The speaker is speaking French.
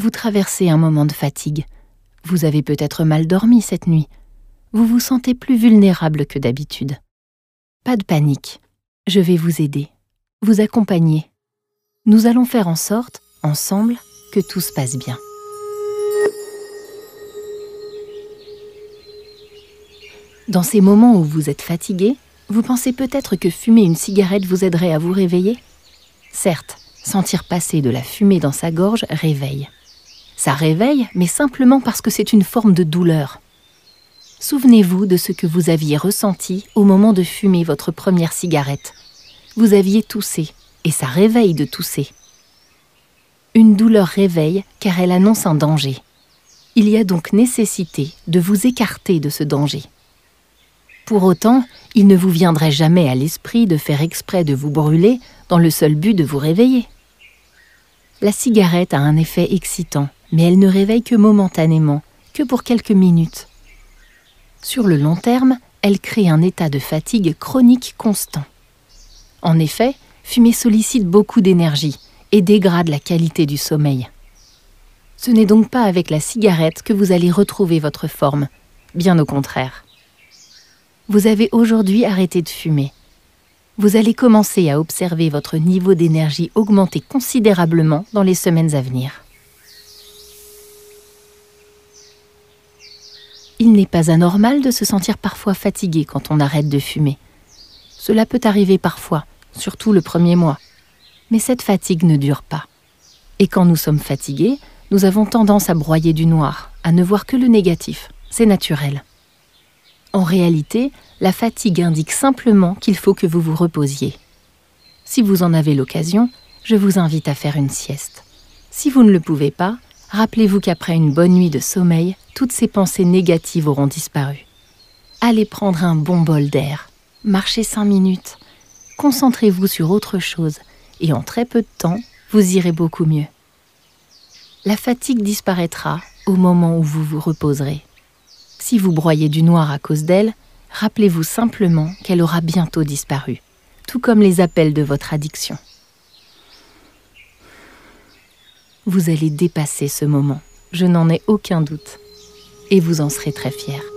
Vous traversez un moment de fatigue. Vous avez peut-être mal dormi cette nuit. Vous vous sentez plus vulnérable que d'habitude. Pas de panique. Je vais vous aider, vous accompagner. Nous allons faire en sorte, ensemble, que tout se passe bien. Dans ces moments où vous êtes fatigué, vous pensez peut-être que fumer une cigarette vous aiderait à vous réveiller? Certes, sentir passer de la fumée dans sa gorge réveille. Ça réveille, mais simplement parce que c'est une forme de douleur. Souvenez-vous de ce que vous aviez ressenti au moment de fumer votre première cigarette. Vous aviez toussé, et ça réveille de tousser. Une douleur réveille car elle annonce un danger. Il y a donc nécessité de vous écarter de ce danger. Pour autant, il ne vous viendrait jamais à l'esprit de faire exprès de vous brûler dans le seul but de vous réveiller. La cigarette a un effet excitant, mais elle ne réveille que momentanément, que pour quelques minutes. Sur le long terme, elle crée un état de fatigue chronique constant. En effet, fumer sollicite beaucoup d'énergie et dégrade la qualité du sommeil. Ce n'est donc pas avec la cigarette que vous allez retrouver votre forme, bien au contraire vous avez aujourd'hui arrêté de fumer. Vous allez commencer à observer votre niveau d'énergie augmenter considérablement dans les semaines à venir. Il n'est pas anormal de se sentir parfois fatigué quand on arrête de fumer. Cela peut arriver parfois, surtout le premier mois. Mais cette fatigue ne dure pas. Et quand nous sommes fatigués, nous avons tendance à broyer du noir, à ne voir que le négatif. C'est naturel. En réalité, la fatigue indique simplement qu'il faut que vous vous reposiez. Si vous en avez l'occasion, je vous invite à faire une sieste. Si vous ne le pouvez pas, rappelez-vous qu'après une bonne nuit de sommeil, toutes ces pensées négatives auront disparu. Allez prendre un bon bol d'air, marchez cinq minutes, concentrez-vous sur autre chose, et en très peu de temps, vous irez beaucoup mieux. La fatigue disparaîtra au moment où vous vous reposerez. Si vous broyez du noir à cause d'elle, rappelez-vous simplement qu'elle aura bientôt disparu, tout comme les appels de votre addiction. Vous allez dépasser ce moment, je n'en ai aucun doute, et vous en serez très fier.